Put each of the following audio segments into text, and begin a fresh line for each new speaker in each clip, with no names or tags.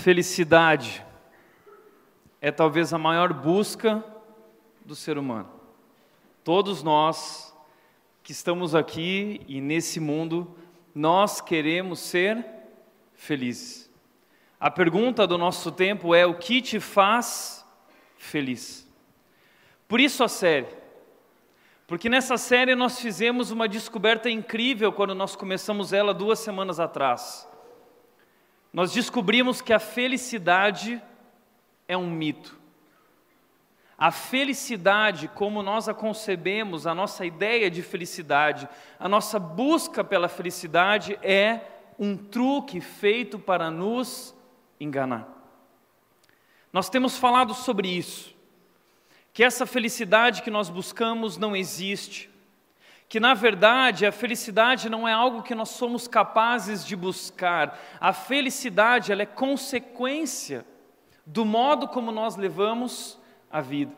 felicidade é talvez a maior busca do ser humano. Todos nós que estamos aqui e nesse mundo, nós queremos ser felizes. A pergunta do nosso tempo é: o que te faz feliz? Por isso a série. Porque nessa série nós fizemos uma descoberta incrível quando nós começamos ela duas semanas atrás nós descobrimos que a felicidade é um mito. A felicidade, como nós a concebemos, a nossa ideia de felicidade, a nossa busca pela felicidade é um truque feito para nos enganar. Nós temos falado sobre isso, que essa felicidade que nós buscamos não existe, que na verdade a felicidade não é algo que nós somos capazes de buscar. A felicidade ela é consequência do modo como nós levamos a vida.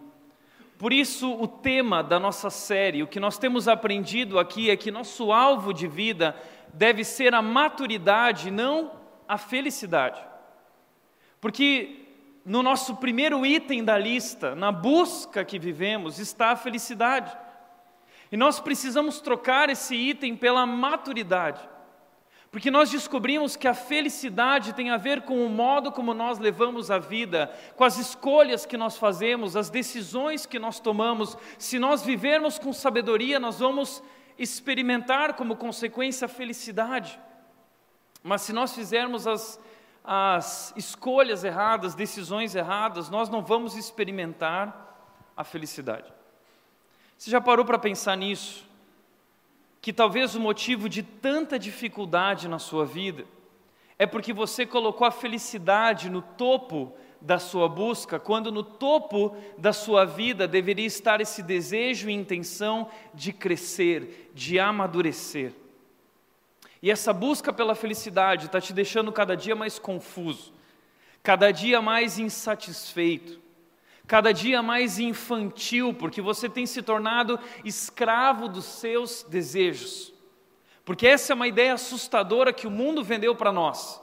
Por isso, o tema da nossa série, o que nós temos aprendido aqui é que nosso alvo de vida deve ser a maturidade, não a felicidade. Porque no nosso primeiro item da lista, na busca que vivemos, está a felicidade. E nós precisamos trocar esse item pela maturidade. Porque nós descobrimos que a felicidade tem a ver com o modo como nós levamos a vida, com as escolhas que nós fazemos, as decisões que nós tomamos. Se nós vivermos com sabedoria, nós vamos experimentar como consequência a felicidade. Mas se nós fizermos as, as escolhas erradas, decisões erradas, nós não vamos experimentar a felicidade. Você já parou para pensar nisso? Que talvez o motivo de tanta dificuldade na sua vida é porque você colocou a felicidade no topo da sua busca, quando no topo da sua vida deveria estar esse desejo e intenção de crescer, de amadurecer. E essa busca pela felicidade está te deixando cada dia mais confuso, cada dia mais insatisfeito, cada dia mais infantil, porque você tem se tornado escravo dos seus desejos. Porque essa é uma ideia assustadora que o mundo vendeu para nós.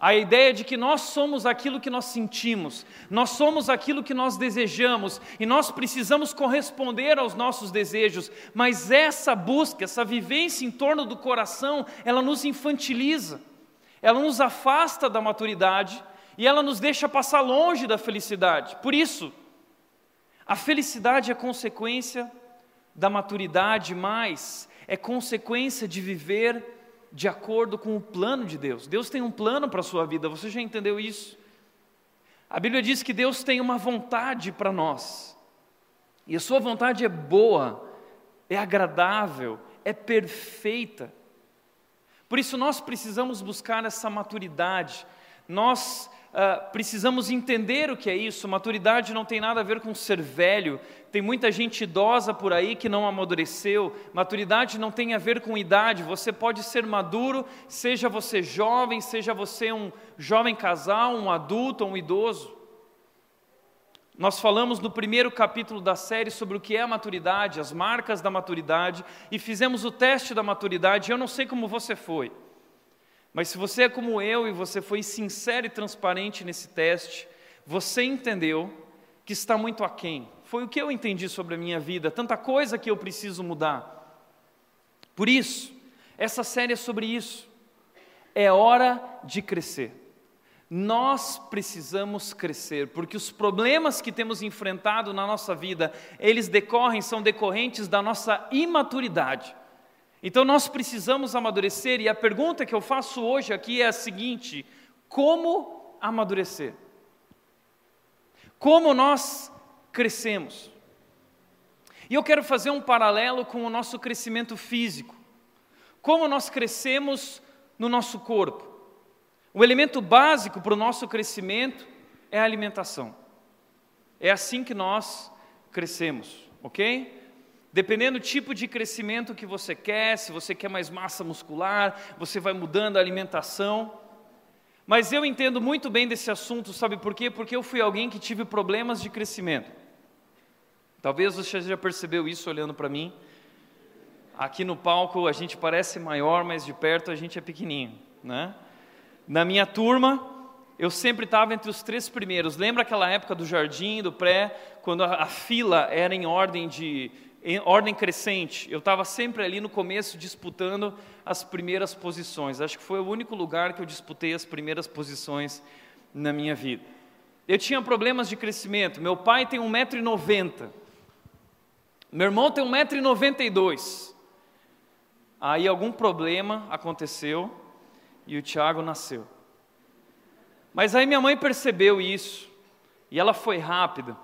A ideia de que nós somos aquilo que nós sentimos, nós somos aquilo que nós desejamos e nós precisamos corresponder aos nossos desejos, mas essa busca, essa vivência em torno do coração, ela nos infantiliza, ela nos afasta da maturidade e ela nos deixa passar longe da felicidade. Por isso, a felicidade é consequência da maturidade, mas é consequência de viver de acordo com o plano de Deus. Deus tem um plano para a sua vida, você já entendeu isso? A Bíblia diz que Deus tem uma vontade para nós, e a sua vontade é boa, é agradável, é perfeita. Por isso nós precisamos buscar essa maturidade, nós uh, precisamos entender o que é isso. Maturidade não tem nada a ver com ser velho. Tem muita gente idosa por aí que não amadureceu. Maturidade não tem a ver com idade. Você pode ser maduro, seja você jovem, seja você um jovem casal, um adulto ou um idoso. Nós falamos no primeiro capítulo da série sobre o que é a maturidade, as marcas da maturidade, e fizemos o teste da maturidade. Eu não sei como você foi. Mas se você é como eu e você foi sincero e transparente nesse teste, você entendeu que está muito aquém. Foi o que eu entendi sobre a minha vida, tanta coisa que eu preciso mudar. Por isso, essa série é sobre isso. É hora de crescer. Nós precisamos crescer, porque os problemas que temos enfrentado na nossa vida, eles decorrem, são decorrentes da nossa imaturidade. Então nós precisamos amadurecer, e a pergunta que eu faço hoje aqui é a seguinte: como amadurecer? Como nós crescemos? E eu quero fazer um paralelo com o nosso crescimento físico. Como nós crescemos no nosso corpo? O elemento básico para o nosso crescimento é a alimentação. É assim que nós crescemos, ok? Dependendo do tipo de crescimento que você quer, se você quer mais massa muscular, você vai mudando a alimentação. Mas eu entendo muito bem desse assunto, sabe por quê? Porque eu fui alguém que tive problemas de crescimento. Talvez você já percebeu isso olhando para mim. Aqui no palco a gente parece maior, mas de perto a gente é pequenininho, né? Na minha turma, eu sempre estava entre os três primeiros. Lembra aquela época do jardim, do pré, quando a, a fila era em ordem de em ordem crescente. Eu estava sempre ali no começo disputando as primeiras posições. Acho que foi o único lugar que eu disputei as primeiras posições na minha vida. Eu tinha problemas de crescimento. Meu pai tem 1,90m. Meu irmão tem 1,92m. Aí algum problema aconteceu e o Tiago nasceu. Mas aí minha mãe percebeu isso e ela foi rápida.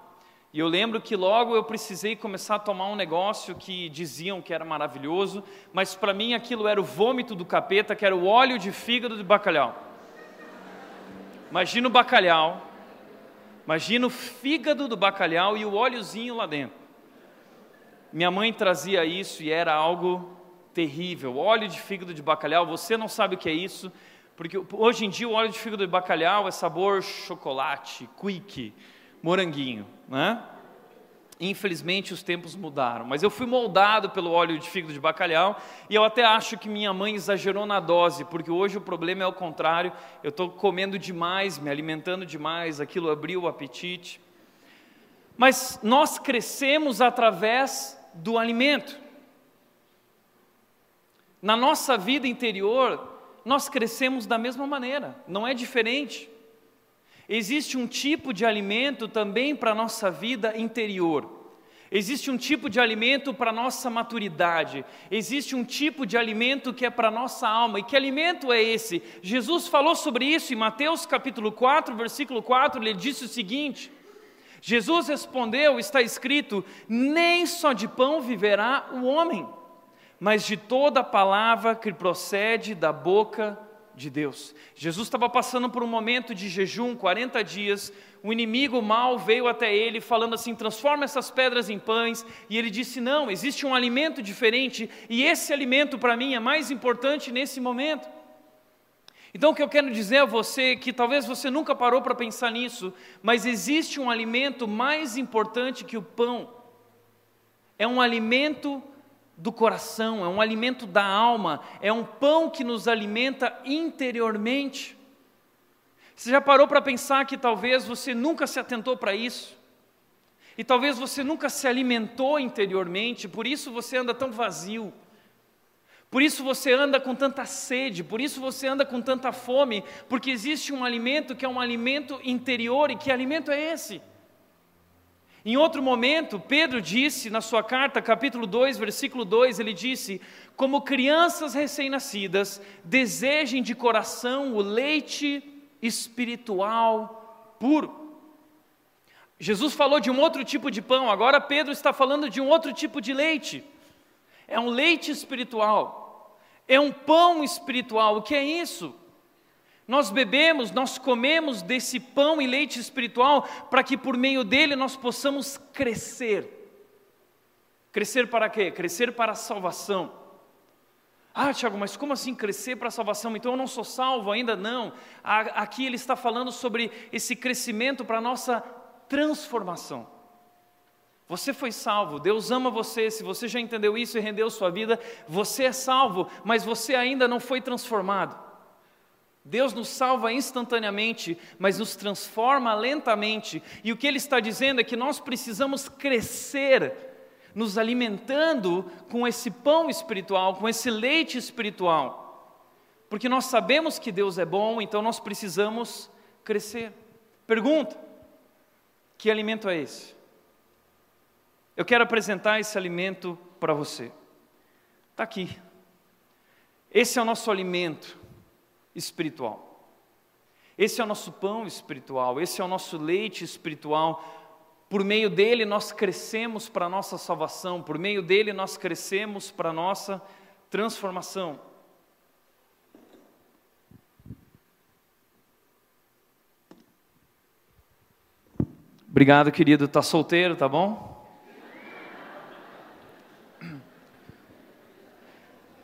E eu lembro que logo eu precisei começar a tomar um negócio que diziam que era maravilhoso, mas para mim aquilo era o vômito do capeta, que era o óleo de fígado de bacalhau. Imagina o bacalhau, imagina o fígado do bacalhau e o óleozinho lá dentro. Minha mãe trazia isso e era algo terrível. Óleo de fígado de bacalhau, você não sabe o que é isso, porque hoje em dia o óleo de fígado de bacalhau é sabor chocolate, quick, moranguinho, né? Infelizmente os tempos mudaram, mas eu fui moldado pelo óleo de fígado de bacalhau e eu até acho que minha mãe exagerou na dose, porque hoje o problema é o contrário, eu estou comendo demais, me alimentando demais, aquilo abriu o apetite. Mas nós crescemos através do alimento. Na nossa vida interior, nós crescemos da mesma maneira, não é diferente. Existe um tipo de alimento também para a nossa vida interior. Existe um tipo de alimento para a nossa maturidade. Existe um tipo de alimento que é para a nossa alma. E que alimento é esse? Jesus falou sobre isso em Mateus capítulo 4, versículo 4. Ele disse o seguinte: Jesus respondeu, está escrito: Nem só de pão viverá o homem, mas de toda a palavra que procede da boca de Deus. Jesus estava passando por um momento de jejum, 40 dias. O inimigo mal veio até ele falando assim: transforma essas pedras em pães. E ele disse: não, existe um alimento diferente e esse alimento para mim é mais importante nesse momento. Então o que eu quero dizer a você é que talvez você nunca parou para pensar nisso, mas existe um alimento mais importante que o pão. É um alimento do coração, é um alimento da alma, é um pão que nos alimenta interiormente. Você já parou para pensar que talvez você nunca se atentou para isso? E talvez você nunca se alimentou interiormente, por isso você anda tão vazio. Por isso você anda com tanta sede, por isso você anda com tanta fome, porque existe um alimento que é um alimento interior, e que alimento é esse? Em outro momento, Pedro disse na sua carta, capítulo 2, versículo 2, ele disse: Como crianças recém-nascidas, desejem de coração o leite espiritual puro. Jesus falou de um outro tipo de pão, agora Pedro está falando de um outro tipo de leite. É um leite espiritual, é um pão espiritual. O que é isso? Nós bebemos, nós comemos desse pão e leite espiritual para que por meio dele nós possamos crescer. Crescer para quê? Crescer para a salvação. Ah, Tiago, mas como assim crescer para a salvação? Então eu não sou salvo ainda? Não. Aqui ele está falando sobre esse crescimento para a nossa transformação. Você foi salvo, Deus ama você. Se você já entendeu isso e rendeu sua vida, você é salvo, mas você ainda não foi transformado. Deus nos salva instantaneamente, mas nos transforma lentamente. E o que Ele está dizendo é que nós precisamos crescer, nos alimentando com esse pão espiritual, com esse leite espiritual. Porque nós sabemos que Deus é bom, então nós precisamos crescer. Pergunta: que alimento é esse? Eu quero apresentar esse alimento para você. Está aqui. Esse é o nosso alimento espiritual. Esse é o nosso pão espiritual, esse é o nosso leite espiritual. Por meio dele nós crescemos para a nossa salvação, por meio dele nós crescemos para a nossa transformação. Obrigado, querido. Tá solteiro, tá bom?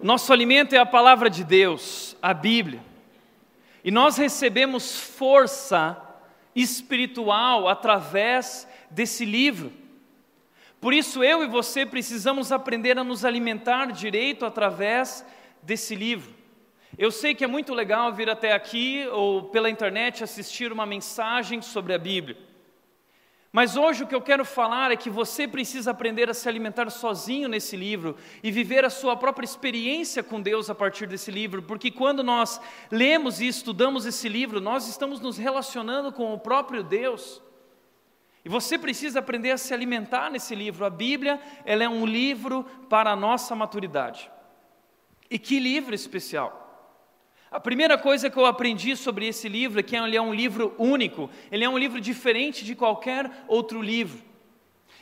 Nosso alimento é a palavra de Deus, a Bíblia. E nós recebemos força espiritual através desse livro. Por isso eu e você precisamos aprender a nos alimentar direito através desse livro. Eu sei que é muito legal vir até aqui ou pela internet assistir uma mensagem sobre a Bíblia. Mas hoje o que eu quero falar é que você precisa aprender a se alimentar sozinho nesse livro e viver a sua própria experiência com Deus a partir desse livro, porque quando nós lemos e estudamos esse livro, nós estamos nos relacionando com o próprio Deus. E você precisa aprender a se alimentar nesse livro. A Bíblia, ela é um livro para a nossa maturidade. E que livro especial! A primeira coisa que eu aprendi sobre esse livro é que ele é um livro único, ele é um livro diferente de qualquer outro livro.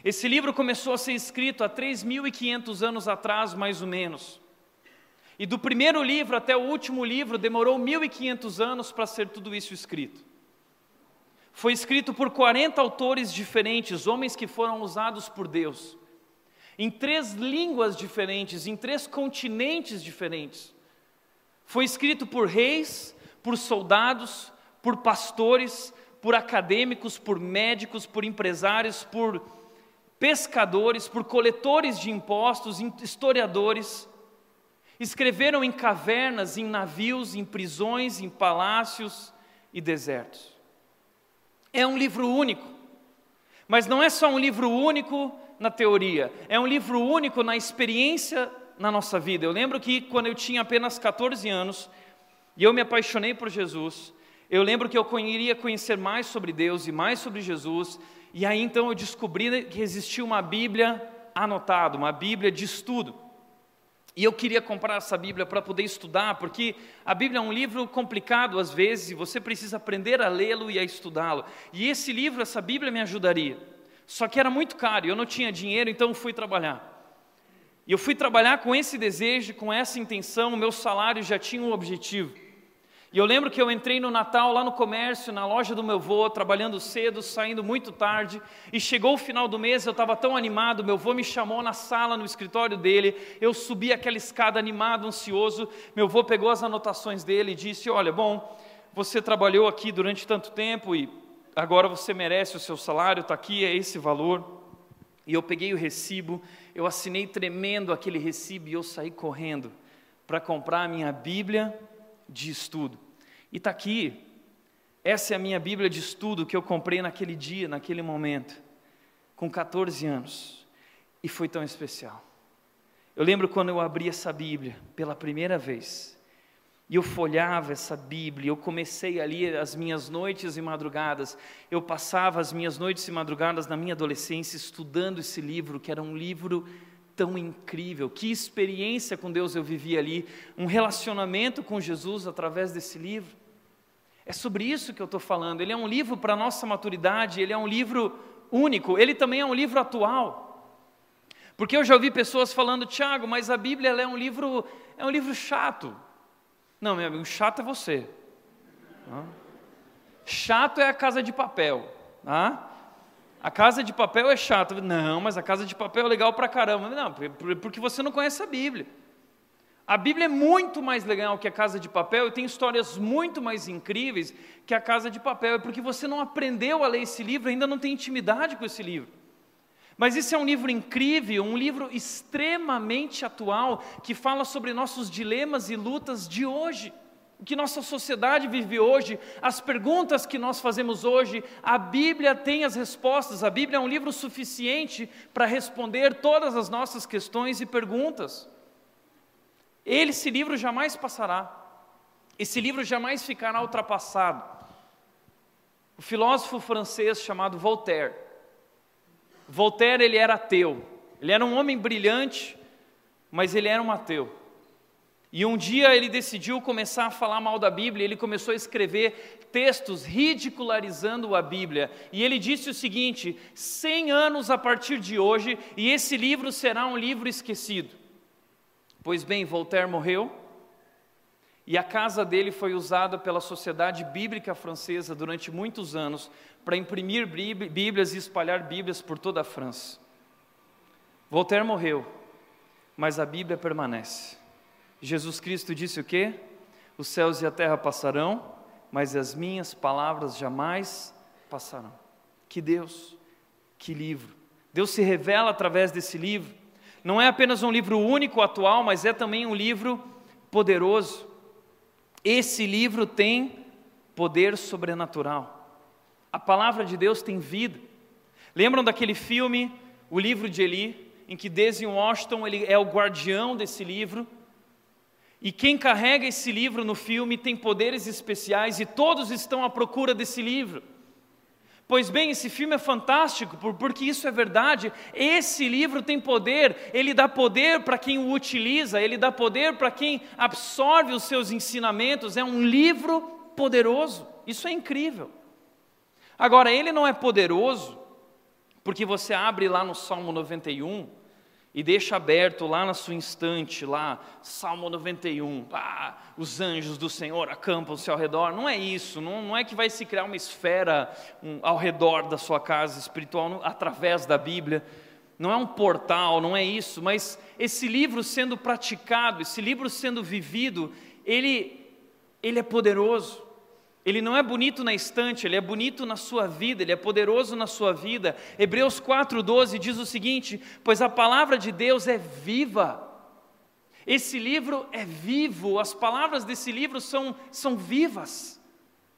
Esse livro começou a ser escrito há 3.500 anos atrás, mais ou menos. E do primeiro livro até o último livro demorou 1.500 anos para ser tudo isso escrito. Foi escrito por 40 autores diferentes, homens que foram usados por Deus, em três línguas diferentes, em três continentes diferentes. Foi escrito por reis, por soldados, por pastores, por acadêmicos, por médicos, por empresários, por pescadores, por coletores de impostos, historiadores. Escreveram em cavernas, em navios, em prisões, em palácios e desertos. É um livro único, mas não é só um livro único na teoria, é um livro único na experiência na nossa vida. Eu lembro que quando eu tinha apenas 14 anos e eu me apaixonei por Jesus, eu lembro que eu queria conhecer mais sobre Deus e mais sobre Jesus, e aí então eu descobri que existia uma Bíblia anotada, uma Bíblia de estudo. E eu queria comprar essa Bíblia para poder estudar, porque a Bíblia é um livro complicado às vezes, e você precisa aprender a lê-lo e a estudá-lo. E esse livro, essa Bíblia me ajudaria. Só que era muito caro, eu não tinha dinheiro, então fui trabalhar. E eu fui trabalhar com esse desejo, com essa intenção, o meu salário já tinha um objetivo. E eu lembro que eu entrei no Natal lá no comércio, na loja do meu avô, trabalhando cedo, saindo muito tarde, e chegou o final do mês, eu estava tão animado, meu avô me chamou na sala, no escritório dele, eu subi aquela escada animado, ansioso, meu avô pegou as anotações dele e disse, olha, bom, você trabalhou aqui durante tanto tempo e agora você merece o seu salário, está aqui, é esse valor. E eu peguei o recibo eu assinei tremendo aquele recibo e eu saí correndo para comprar a minha Bíblia de estudo. E está aqui, essa é a minha Bíblia de estudo que eu comprei naquele dia, naquele momento, com 14 anos, e foi tão especial. Eu lembro quando eu abri essa Bíblia pela primeira vez, e eu folhava essa Bíblia, eu comecei ali as minhas noites e madrugadas, eu passava as minhas noites e madrugadas na minha adolescência estudando esse livro, que era um livro tão incrível. Que experiência com Deus eu vivi ali, um relacionamento com Jesus através desse livro. É sobre isso que eu estou falando. Ele é um livro para a nossa maturidade, ele é um livro único, ele também é um livro atual. Porque eu já ouvi pessoas falando, Tiago, mas a Bíblia é um livro, é um livro chato. Não, meu amigo, chato é você. Chato é a casa de papel. A casa de papel é chato. Não, mas a casa de papel é legal pra caramba. Não, porque você não conhece a Bíblia. A Bíblia é muito mais legal que a casa de papel e tem histórias muito mais incríveis que a casa de papel. É porque você não aprendeu a ler esse livro, ainda não tem intimidade com esse livro. Mas esse é um livro incrível, um livro extremamente atual, que fala sobre nossos dilemas e lutas de hoje. O que nossa sociedade vive hoje, as perguntas que nós fazemos hoje, a Bíblia tem as respostas. A Bíblia é um livro suficiente para responder todas as nossas questões e perguntas. Esse livro jamais passará. Esse livro jamais ficará ultrapassado. O filósofo francês chamado Voltaire. Voltaire ele era ateu. Ele era um homem brilhante, mas ele era um ateu. E um dia ele decidiu começar a falar mal da Bíblia, ele começou a escrever textos ridicularizando a Bíblia. E ele disse o seguinte: 100 anos a partir de hoje, e esse livro será um livro esquecido. Pois bem, Voltaire morreu, e a casa dele foi usada pela Sociedade Bíblica Francesa durante muitos anos para imprimir Bíblias e espalhar Bíblias por toda a França. Voltaire morreu, mas a Bíblia permanece. Jesus Cristo disse o quê? Os céus e a terra passarão, mas as minhas palavras jamais passarão. Que Deus, que livro. Deus se revela através desse livro. Não é apenas um livro único, atual, mas é também um livro poderoso. Esse livro tem poder sobrenatural. A palavra de Deus tem vida. Lembram daquele filme, O Livro de Eli, em que Desi Washington ele é o guardião desse livro? E quem carrega esse livro no filme tem poderes especiais e todos estão à procura desse livro. Pois bem, esse filme é fantástico, porque isso é verdade. Esse livro tem poder, ele dá poder para quem o utiliza, ele dá poder para quem absorve os seus ensinamentos. É um livro poderoso, isso é incrível. Agora, ele não é poderoso porque você abre lá no Salmo 91 e deixa aberto lá na sua instante, lá, Salmo 91, ah, os anjos do Senhor acampam-se ao redor. Não é isso, não, não, é que vai se criar uma esfera um, ao redor da sua casa espiritual através da Bíblia. Não é um portal, não é isso, mas esse livro sendo praticado, esse livro sendo vivido, ele, ele é poderoso. Ele não é bonito na estante, ele é bonito na sua vida, ele é poderoso na sua vida. Hebreus 4,12 diz o seguinte: Pois a palavra de Deus é viva. Esse livro é vivo, as palavras desse livro são, são vivas,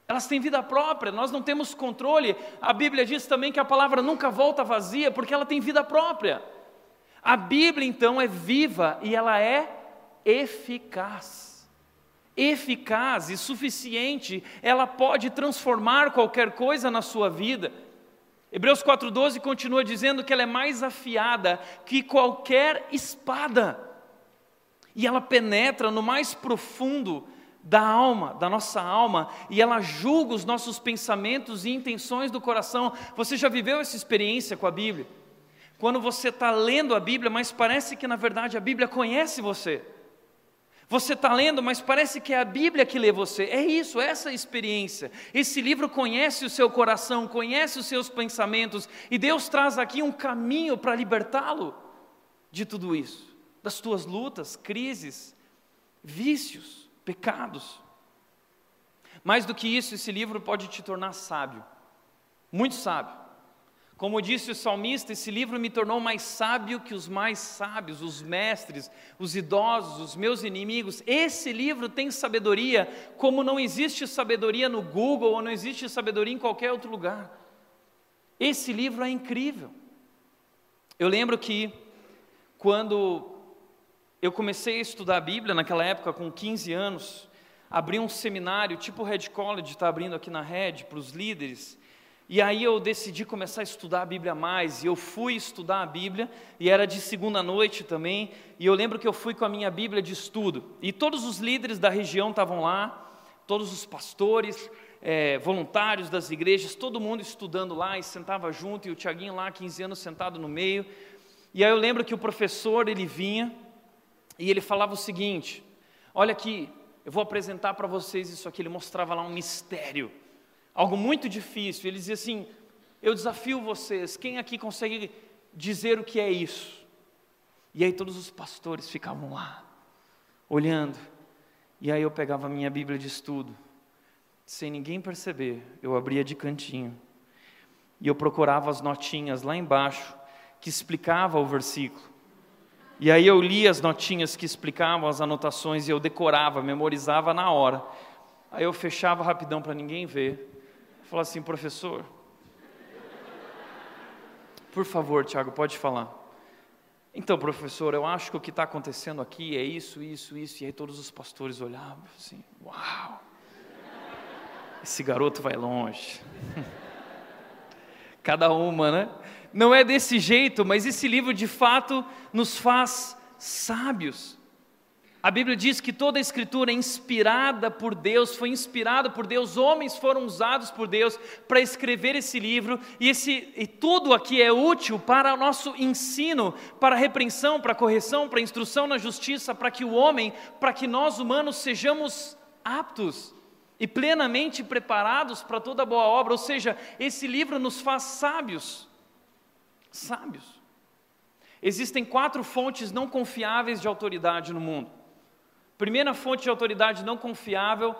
elas têm vida própria, nós não temos controle. A Bíblia diz também que a palavra nunca volta vazia, porque ela tem vida própria. A Bíblia, então, é viva e ela é eficaz eficaz e suficiente, ela pode transformar qualquer coisa na sua vida. Hebreus 4,12 continua dizendo que ela é mais afiada que qualquer espada, e ela penetra no mais profundo da alma, da nossa alma, e ela julga os nossos pensamentos e intenções do coração. Você já viveu essa experiência com a Bíblia? Quando você está lendo a Bíblia, mas parece que na verdade a Bíblia conhece você. Você está lendo, mas parece que é a Bíblia que lê você. É isso, é essa experiência. Esse livro conhece o seu coração, conhece os seus pensamentos, e Deus traz aqui um caminho para libertá-lo de tudo isso, das tuas lutas, crises, vícios, pecados. Mais do que isso, esse livro pode te tornar sábio, muito sábio. Como disse o salmista, esse livro me tornou mais sábio que os mais sábios, os mestres, os idosos, os meus inimigos. Esse livro tem sabedoria, como não existe sabedoria no Google ou não existe sabedoria em qualquer outro lugar. Esse livro é incrível. Eu lembro que quando eu comecei a estudar a Bíblia, naquela época, com 15 anos, abri um seminário, tipo Red College está abrindo aqui na Red, para os líderes. E aí eu decidi começar a estudar a Bíblia mais, e eu fui estudar a Bíblia, e era de segunda noite também, e eu lembro que eu fui com a minha Bíblia de estudo, e todos os líderes da região estavam lá, todos os pastores, é, voluntários das igrejas, todo mundo estudando lá, e sentava junto, e o Tiaguinho lá, 15 anos, sentado no meio, e aí eu lembro que o professor, ele vinha, e ele falava o seguinte, olha aqui, eu vou apresentar para vocês isso aqui, ele mostrava lá um mistério, algo muito difícil. Ele dizia assim: Eu desafio vocês, quem aqui consegue dizer o que é isso? E aí todos os pastores ficavam lá, olhando. E aí eu pegava a minha Bíblia de estudo, sem ninguém perceber, eu abria de cantinho. E eu procurava as notinhas lá embaixo que explicava o versículo. E aí eu lia as notinhas que explicavam as anotações e eu decorava, memorizava na hora. Aí eu fechava rapidão para ninguém ver. Falou assim, professor, por favor, Tiago, pode falar. Então, professor, eu acho que o que está acontecendo aqui é isso, isso, isso. E aí todos os pastores olhavam assim: Uau, esse garoto vai longe. Cada uma, né? Não é desse jeito, mas esse livro de fato nos faz sábios. A Bíblia diz que toda a escritura é inspirada por Deus, foi inspirada por Deus, homens foram usados por Deus para escrever esse livro, e, esse, e tudo aqui é útil para o nosso ensino, para repreensão, para correção, para instrução na justiça, para que o homem, para que nós humanos sejamos aptos e plenamente preparados para toda boa obra, ou seja, esse livro nos faz sábios. Sábios. Existem quatro fontes não confiáveis de autoridade no mundo. Primeira fonte de autoridade não confiável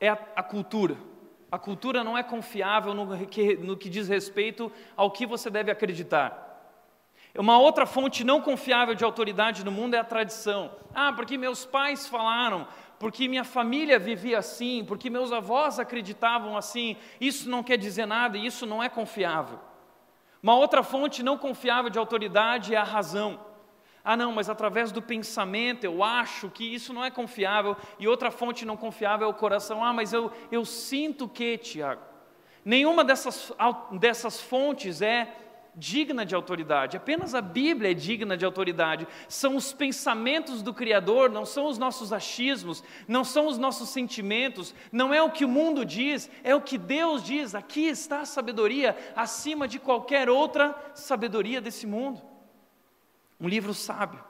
é a, a cultura. A cultura não é confiável no que, no que diz respeito ao que você deve acreditar. Uma outra fonte não confiável de autoridade no mundo é a tradição. Ah, porque meus pais falaram, porque minha família vivia assim, porque meus avós acreditavam assim. Isso não quer dizer nada e isso não é confiável. Uma outra fonte não confiável de autoridade é a razão. Ah, não, mas através do pensamento eu acho que isso não é confiável. E outra fonte não confiável é o coração. Ah, mas eu, eu sinto que, Tiago. Nenhuma dessas, dessas fontes é digna de autoridade, apenas a Bíblia é digna de autoridade. São os pensamentos do Criador, não são os nossos achismos, não são os nossos sentimentos, não é o que o mundo diz, é o que Deus diz. Aqui está a sabedoria acima de qualquer outra sabedoria desse mundo. Um livro sábio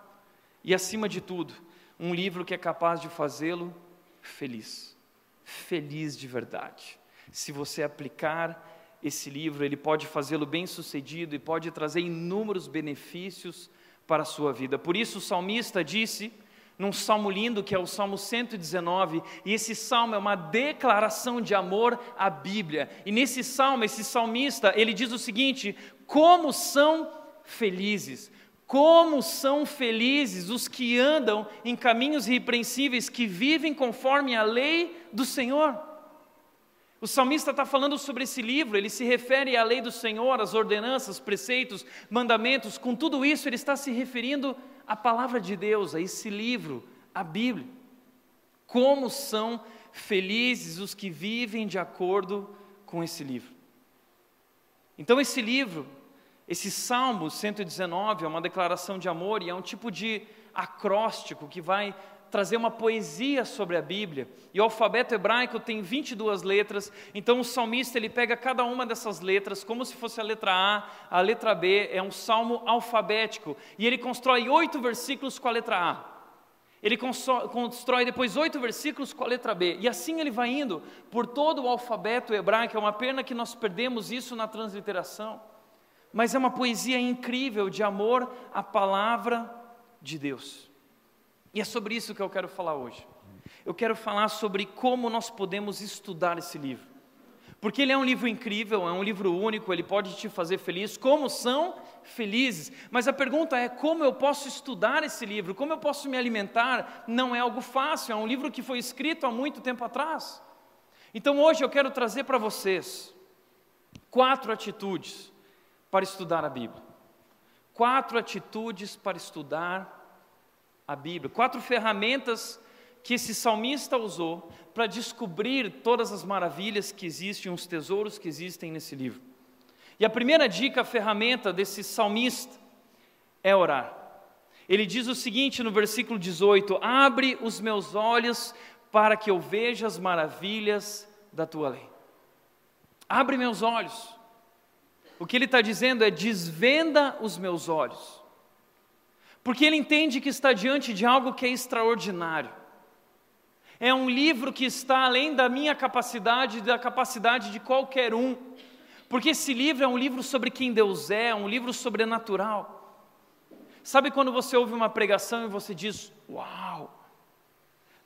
e, acima de tudo, um livro que é capaz de fazê-lo feliz. Feliz de verdade. Se você aplicar esse livro, ele pode fazê-lo bem sucedido e pode trazer inúmeros benefícios para a sua vida. Por isso, o salmista disse, num salmo lindo que é o Salmo 119, e esse salmo é uma declaração de amor à Bíblia. E nesse salmo, esse salmista, ele diz o seguinte: Como são felizes como são felizes os que andam em caminhos irrepreensíveis, que vivem conforme a lei do Senhor. O salmista está falando sobre esse livro, ele se refere à lei do Senhor, às ordenanças, preceitos, mandamentos, com tudo isso ele está se referindo à palavra de Deus, a esse livro, a Bíblia. Como são felizes os que vivem de acordo com esse livro. Então, esse livro esse Salmo 119 é uma declaração de amor e é um tipo de acróstico que vai trazer uma poesia sobre a Bíblia. E o alfabeto hebraico tem 22 letras, então o salmista ele pega cada uma dessas letras como se fosse a letra A, a letra B, é um salmo alfabético, e ele constrói oito versículos com a letra A. Ele constrói depois oito versículos com a letra B, e assim ele vai indo por todo o alfabeto hebraico. É uma pena que nós perdemos isso na transliteração mas é uma poesia incrível de amor à palavra de Deus. E é sobre isso que eu quero falar hoje. Eu quero falar sobre como nós podemos estudar esse livro. Porque ele é um livro incrível, é um livro único, ele pode te fazer feliz, como são felizes. Mas a pergunta é: como eu posso estudar esse livro? Como eu posso me alimentar? Não é algo fácil, é um livro que foi escrito há muito tempo atrás. Então hoje eu quero trazer para vocês quatro atitudes para estudar a Bíblia. Quatro atitudes para estudar a Bíblia. Quatro ferramentas que esse salmista usou para descobrir todas as maravilhas que existem, os tesouros que existem nesse livro. E a primeira dica, a ferramenta desse salmista é orar. Ele diz o seguinte no versículo 18: Abre os meus olhos para que eu veja as maravilhas da tua lei. Abre meus olhos. O que ele está dizendo é: desvenda os meus olhos. Porque ele entende que está diante de algo que é extraordinário. É um livro que está além da minha capacidade, da capacidade de qualquer um. Porque esse livro é um livro sobre quem Deus é, um livro sobrenatural. Sabe quando você ouve uma pregação e você diz: Uau!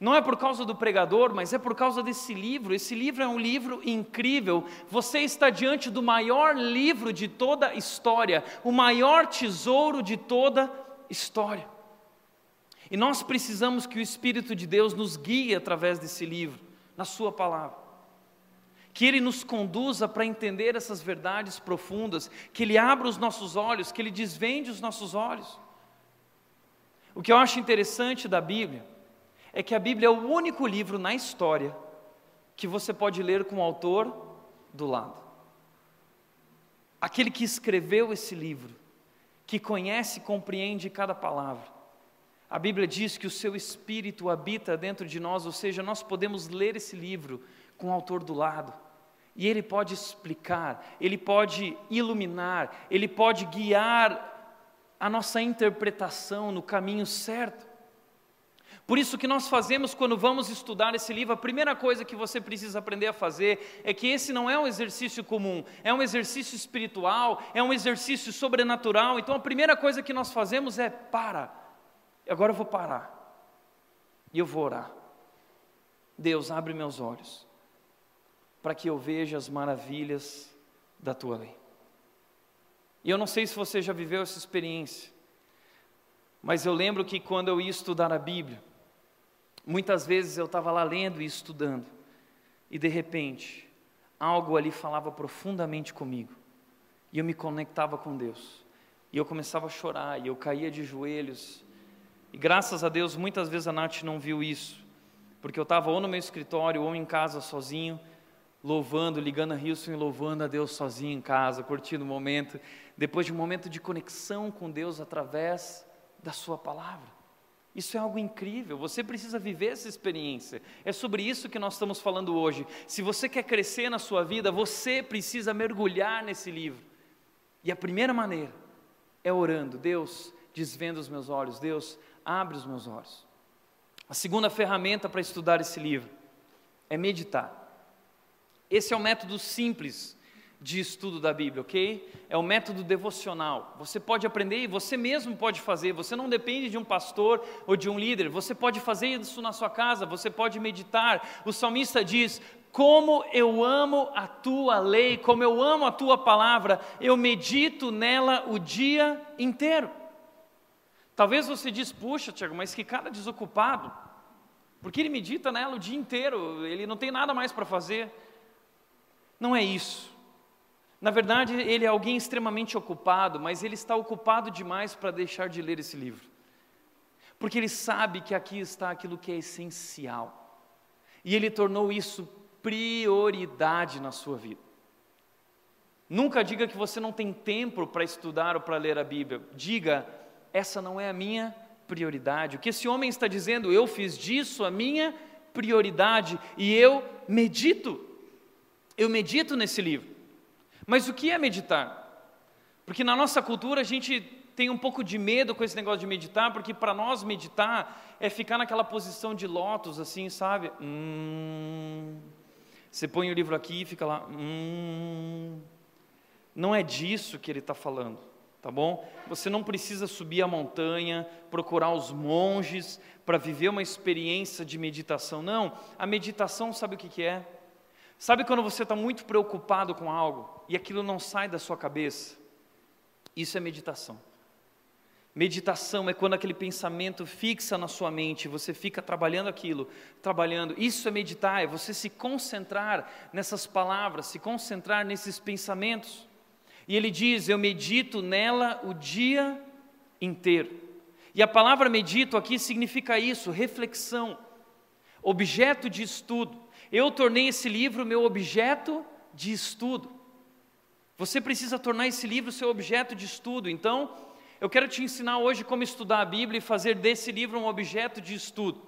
Não é por causa do pregador, mas é por causa desse livro. Esse livro é um livro incrível. Você está diante do maior livro de toda a história, o maior tesouro de toda a história. E nós precisamos que o Espírito de Deus nos guie através desse livro, na Sua palavra. Que Ele nos conduza para entender essas verdades profundas, que Ele abra os nossos olhos, que Ele desvende os nossos olhos. O que eu acho interessante da Bíblia é que a Bíblia é o único livro na história que você pode ler com o autor do lado. Aquele que escreveu esse livro, que conhece e compreende cada palavra. A Bíblia diz que o seu espírito habita dentro de nós, ou seja, nós podemos ler esse livro com o autor do lado. E ele pode explicar, ele pode iluminar, ele pode guiar a nossa interpretação no caminho certo. Por isso que nós fazemos quando vamos estudar esse livro, a primeira coisa que você precisa aprender a fazer é que esse não é um exercício comum, é um exercício espiritual, é um exercício sobrenatural. Então a primeira coisa que nós fazemos é para. Agora eu vou parar. E eu vou orar. Deus, abre meus olhos para que eu veja as maravilhas da tua lei. E eu não sei se você já viveu essa experiência, mas eu lembro que quando eu ia estudar a Bíblia, muitas vezes eu estava lá lendo e estudando, e de repente, algo ali falava profundamente comigo, e eu me conectava com Deus, e eu começava a chorar, e eu caía de joelhos, e graças a Deus, muitas vezes a Nath não viu isso, porque eu estava ou no meu escritório ou em casa sozinho, louvando, ligando a Wilson e louvando a Deus sozinho em casa, curtindo o momento, depois de um momento de conexão com Deus através da Sua palavra. Isso é algo incrível, você precisa viver essa experiência. É sobre isso que nós estamos falando hoje. Se você quer crescer na sua vida, você precisa mergulhar nesse livro. E a primeira maneira é orando: Deus, desvenda os meus olhos, Deus, abre os meus olhos. A segunda ferramenta para estudar esse livro é meditar. Esse é o método simples de estudo da Bíblia, ok? É o método devocional. Você pode aprender e você mesmo pode fazer. Você não depende de um pastor ou de um líder. Você pode fazer isso na sua casa. Você pode meditar. O salmista diz: Como eu amo a tua lei, como eu amo a tua palavra, eu medito nela o dia inteiro. Talvez você diz, puxa, Tiago, mas que cara desocupado. Porque ele medita nela o dia inteiro, ele não tem nada mais para fazer. Não é isso. Na verdade, ele é alguém extremamente ocupado, mas ele está ocupado demais para deixar de ler esse livro. Porque ele sabe que aqui está aquilo que é essencial. E ele tornou isso prioridade na sua vida. Nunca diga que você não tem tempo para estudar ou para ler a Bíblia. Diga, essa não é a minha prioridade. O que esse homem está dizendo, eu fiz disso a minha prioridade e eu medito eu medito nesse livro. Mas o que é meditar? Porque na nossa cultura a gente tem um pouco de medo com esse negócio de meditar, porque para nós meditar é ficar naquela posição de lótus, assim, sabe? Hum, você põe o livro aqui e fica lá. Hum, não é disso que ele está falando, tá bom? Você não precisa subir a montanha, procurar os monges para viver uma experiência de meditação. Não, a meditação, sabe o que, que é? Sabe quando você está muito preocupado com algo e aquilo não sai da sua cabeça? Isso é meditação. Meditação é quando aquele pensamento fixa na sua mente, você fica trabalhando aquilo, trabalhando. Isso é meditar, é você se concentrar nessas palavras, se concentrar nesses pensamentos. E ele diz: Eu medito nela o dia inteiro. E a palavra medito aqui significa isso, reflexão, objeto de estudo eu tornei esse livro meu objeto de estudo. Você precisa tornar esse livro seu objeto de estudo. Então, eu quero te ensinar hoje como estudar a Bíblia e fazer desse livro um objeto de estudo.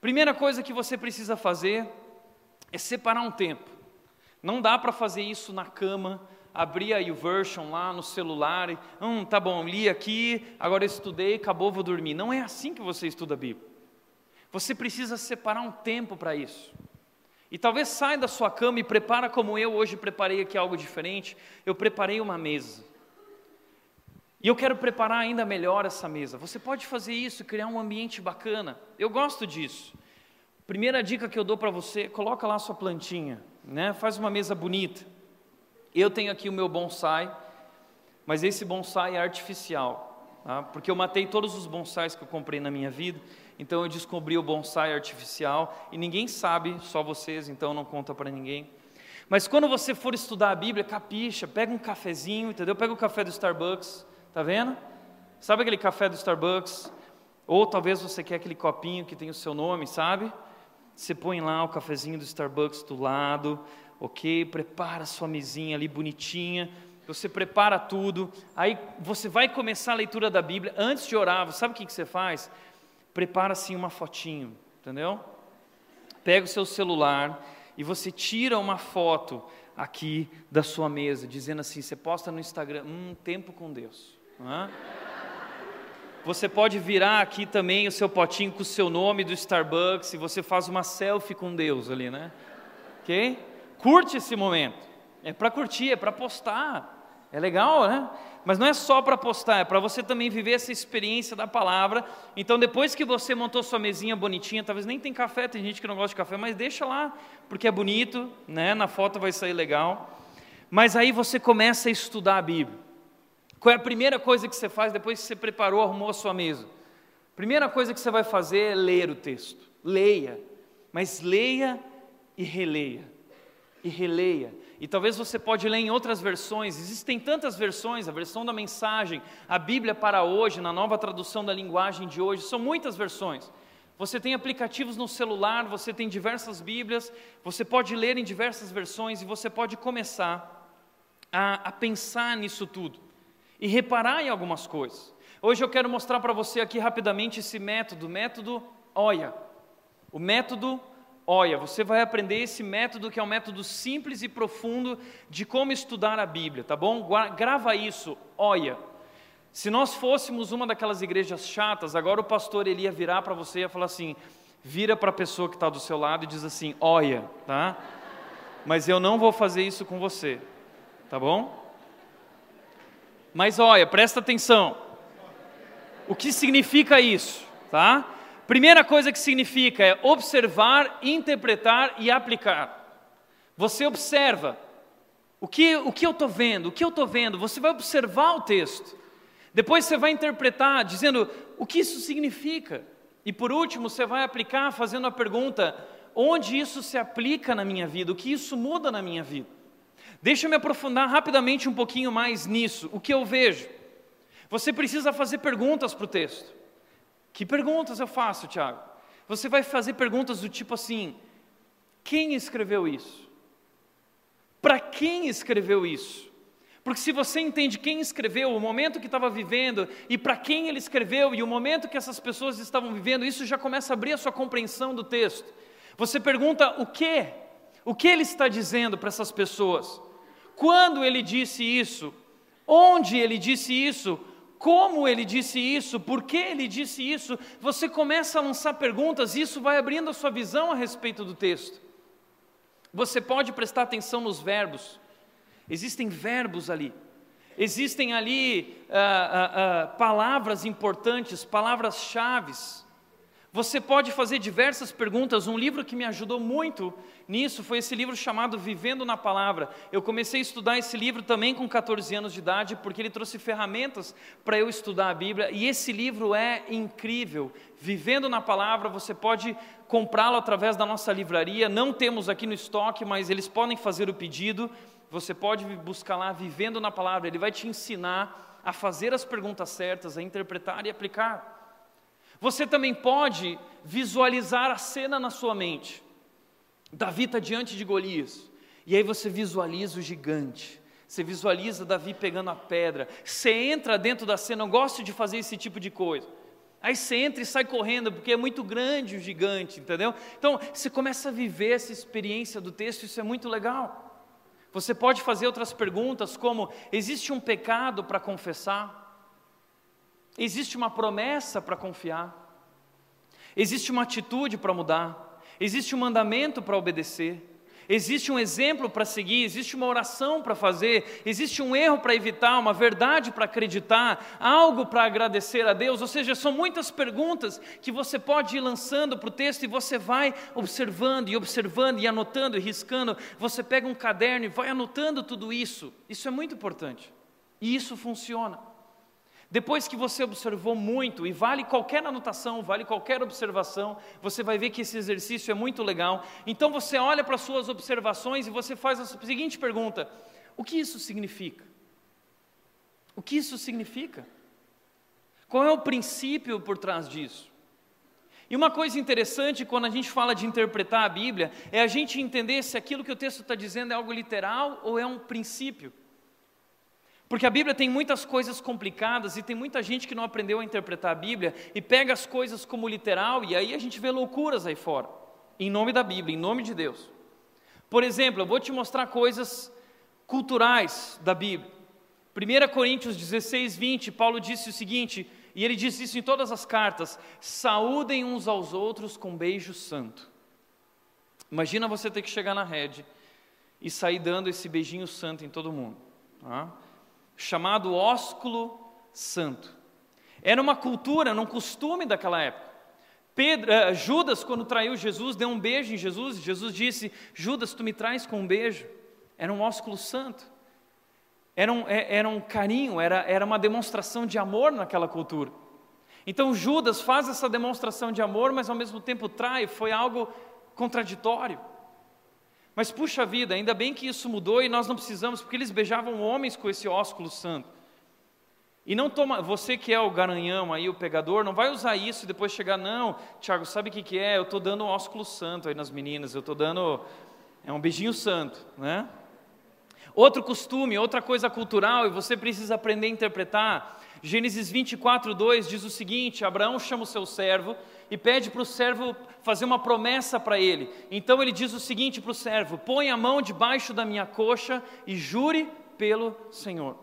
Primeira coisa que você precisa fazer é separar um tempo. Não dá para fazer isso na cama, abrir a YouVersion lá no celular, e, hum, tá bom, li aqui, agora estudei, acabou, vou dormir. Não é assim que você estuda a Bíblia. Você precisa separar um tempo para isso. E talvez saia da sua cama e prepara como eu hoje preparei aqui algo diferente. Eu preparei uma mesa. E eu quero preparar ainda melhor essa mesa. Você pode fazer isso, criar um ambiente bacana. Eu gosto disso. Primeira dica que eu dou para você, coloca lá sua plantinha, né? Faz uma mesa bonita. Eu tenho aqui o meu bonsai, mas esse bonsai é artificial, tá? porque eu matei todos os bonsais que eu comprei na minha vida então eu descobri o bonsai artificial e ninguém sabe, só vocês, então não conta para ninguém. Mas quando você for estudar a Bíblia, capixa, pega um cafezinho, entendeu? Pega o café do Starbucks, tá vendo? Sabe aquele café do Starbucks? Ou talvez você quer aquele copinho que tem o seu nome, sabe? Você põe lá o cafezinho do Starbucks do lado, ok? Prepara a sua mesinha ali bonitinha. Você prepara tudo. Aí você vai começar a leitura da Bíblia. Antes de orar, sabe o que você faz? Prepara assim uma fotinho, entendeu? Pega o seu celular e você tira uma foto aqui da sua mesa, dizendo assim: você posta no Instagram, um tempo com Deus. É? Você pode virar aqui também o seu potinho com o seu nome do Starbucks e você faz uma selfie com Deus ali, né? Ok? Curte esse momento. É para curtir, é para postar. É legal, né? Mas não é só para postar, é para você também viver essa experiência da palavra. Então, depois que você montou sua mesinha bonitinha, talvez nem tem café, tem gente que não gosta de café, mas deixa lá, porque é bonito, né? Na foto vai sair legal. Mas aí você começa a estudar a Bíblia. Qual é a primeira coisa que você faz depois que você preparou, arrumou a sua mesa? Primeira coisa que você vai fazer é ler o texto. Leia, mas leia e releia. E releia. E talvez você pode ler em outras versões. Existem tantas versões, a versão da mensagem, a Bíblia para hoje, na nova tradução da linguagem de hoje, são muitas versões. Você tem aplicativos no celular, você tem diversas Bíblias, você pode ler em diversas versões e você pode começar a, a pensar nisso tudo e reparar em algumas coisas. Hoje eu quero mostrar para você aqui rapidamente esse método, método OIA. O método OIA. Você vai aprender esse método que é um método simples e profundo de como estudar a Bíblia, tá bom? Grava isso, OIA. Se nós fôssemos uma daquelas igrejas chatas, agora o pastor ele ia virar para você e ia falar assim: vira para a pessoa que está do seu lado e diz assim: olha, tá? Mas eu não vou fazer isso com você, tá bom? Mas olha, presta atenção. O que significa isso, tá? Primeira coisa que significa é observar, interpretar e aplicar. Você observa o que, o que eu estou vendo, o que eu estou vendo, você vai observar o texto. Depois você vai interpretar, dizendo o que isso significa. E por último, você vai aplicar fazendo a pergunta: onde isso se aplica na minha vida? O que isso muda na minha vida? Deixa eu me aprofundar rapidamente um pouquinho mais nisso. O que eu vejo? Você precisa fazer perguntas para o texto. Que perguntas eu faço, Tiago? Você vai fazer perguntas do tipo assim: quem escreveu isso? Para quem escreveu isso? Porque se você entende quem escreveu, o momento que estava vivendo e para quem ele escreveu e o momento que essas pessoas estavam vivendo, isso já começa a abrir a sua compreensão do texto. Você pergunta o que? O que ele está dizendo para essas pessoas? Quando ele disse isso? Onde ele disse isso? Como ele disse isso? Por que ele disse isso? Você começa a lançar perguntas e isso vai abrindo a sua visão a respeito do texto. Você pode prestar atenção nos verbos. Existem verbos ali. Existem ali ah, ah, ah, palavras importantes, palavras-chaves. Você pode fazer diversas perguntas. Um livro que me ajudou muito nisso foi esse livro chamado Vivendo na Palavra. Eu comecei a estudar esse livro também com 14 anos de idade, porque ele trouxe ferramentas para eu estudar a Bíblia. E esse livro é incrível. Vivendo na Palavra, você pode comprá-lo através da nossa livraria. Não temos aqui no estoque, mas eles podem fazer o pedido. Você pode buscar lá Vivendo na Palavra. Ele vai te ensinar a fazer as perguntas certas, a interpretar e aplicar. Você também pode visualizar a cena na sua mente. Davi está diante de Golias, e aí você visualiza o gigante. Você visualiza Davi pegando a pedra. Você entra dentro da cena. Eu gosto de fazer esse tipo de coisa. Aí você entra e sai correndo, porque é muito grande o gigante, entendeu? Então, você começa a viver essa experiência do texto, isso é muito legal. Você pode fazer outras perguntas, como: existe um pecado para confessar? Existe uma promessa para confiar, existe uma atitude para mudar, existe um mandamento para obedecer, existe um exemplo para seguir, existe uma oração para fazer, existe um erro para evitar, uma verdade para acreditar, algo para agradecer a Deus. Ou seja, são muitas perguntas que você pode ir lançando para o texto e você vai observando e observando e anotando e riscando. Você pega um caderno e vai anotando tudo isso. Isso é muito importante e isso funciona. Depois que você observou muito, e vale qualquer anotação, vale qualquer observação, você vai ver que esse exercício é muito legal. Então você olha para as suas observações e você faz a seguinte pergunta: o que isso significa? O que isso significa? Qual é o princípio por trás disso? E uma coisa interessante quando a gente fala de interpretar a Bíblia é a gente entender se aquilo que o texto está dizendo é algo literal ou é um princípio. Porque a Bíblia tem muitas coisas complicadas e tem muita gente que não aprendeu a interpretar a Bíblia e pega as coisas como literal e aí a gente vê loucuras aí fora, em nome da Bíblia, em nome de Deus. Por exemplo, eu vou te mostrar coisas culturais da Bíblia. 1 Coríntios 16, 20, Paulo disse o seguinte: e ele diz isso em todas as cartas: saúdem uns aos outros com beijo santo. Imagina você ter que chegar na rede e sair dando esse beijinho santo em todo mundo, tá? Chamado ósculo santo. Era uma cultura, um costume daquela época. Pedro, uh, Judas, quando traiu Jesus, deu um beijo em Jesus. Jesus disse: Judas, tu me traz com um beijo. Era um ósculo santo. Era um, é, era um carinho, era, era uma demonstração de amor naquela cultura. Então Judas faz essa demonstração de amor, mas ao mesmo tempo trai, foi algo contraditório. Mas puxa vida, ainda bem que isso mudou e nós não precisamos, porque eles beijavam homens com esse ósculo santo. E não toma, você que é o garanhão aí, o pegador, não vai usar isso e depois chegar, não, Tiago, sabe o que, que é? Eu estou dando ósculo santo aí nas meninas, eu estou dando, é um beijinho santo, né? Outro costume, outra coisa cultural, e você precisa aprender a interpretar. Gênesis 24, 2 diz o seguinte: Abraão chama o seu servo e pede para o servo fazer uma promessa para ele. Então ele diz o seguinte para o servo: Põe a mão debaixo da minha coxa e jure pelo Senhor.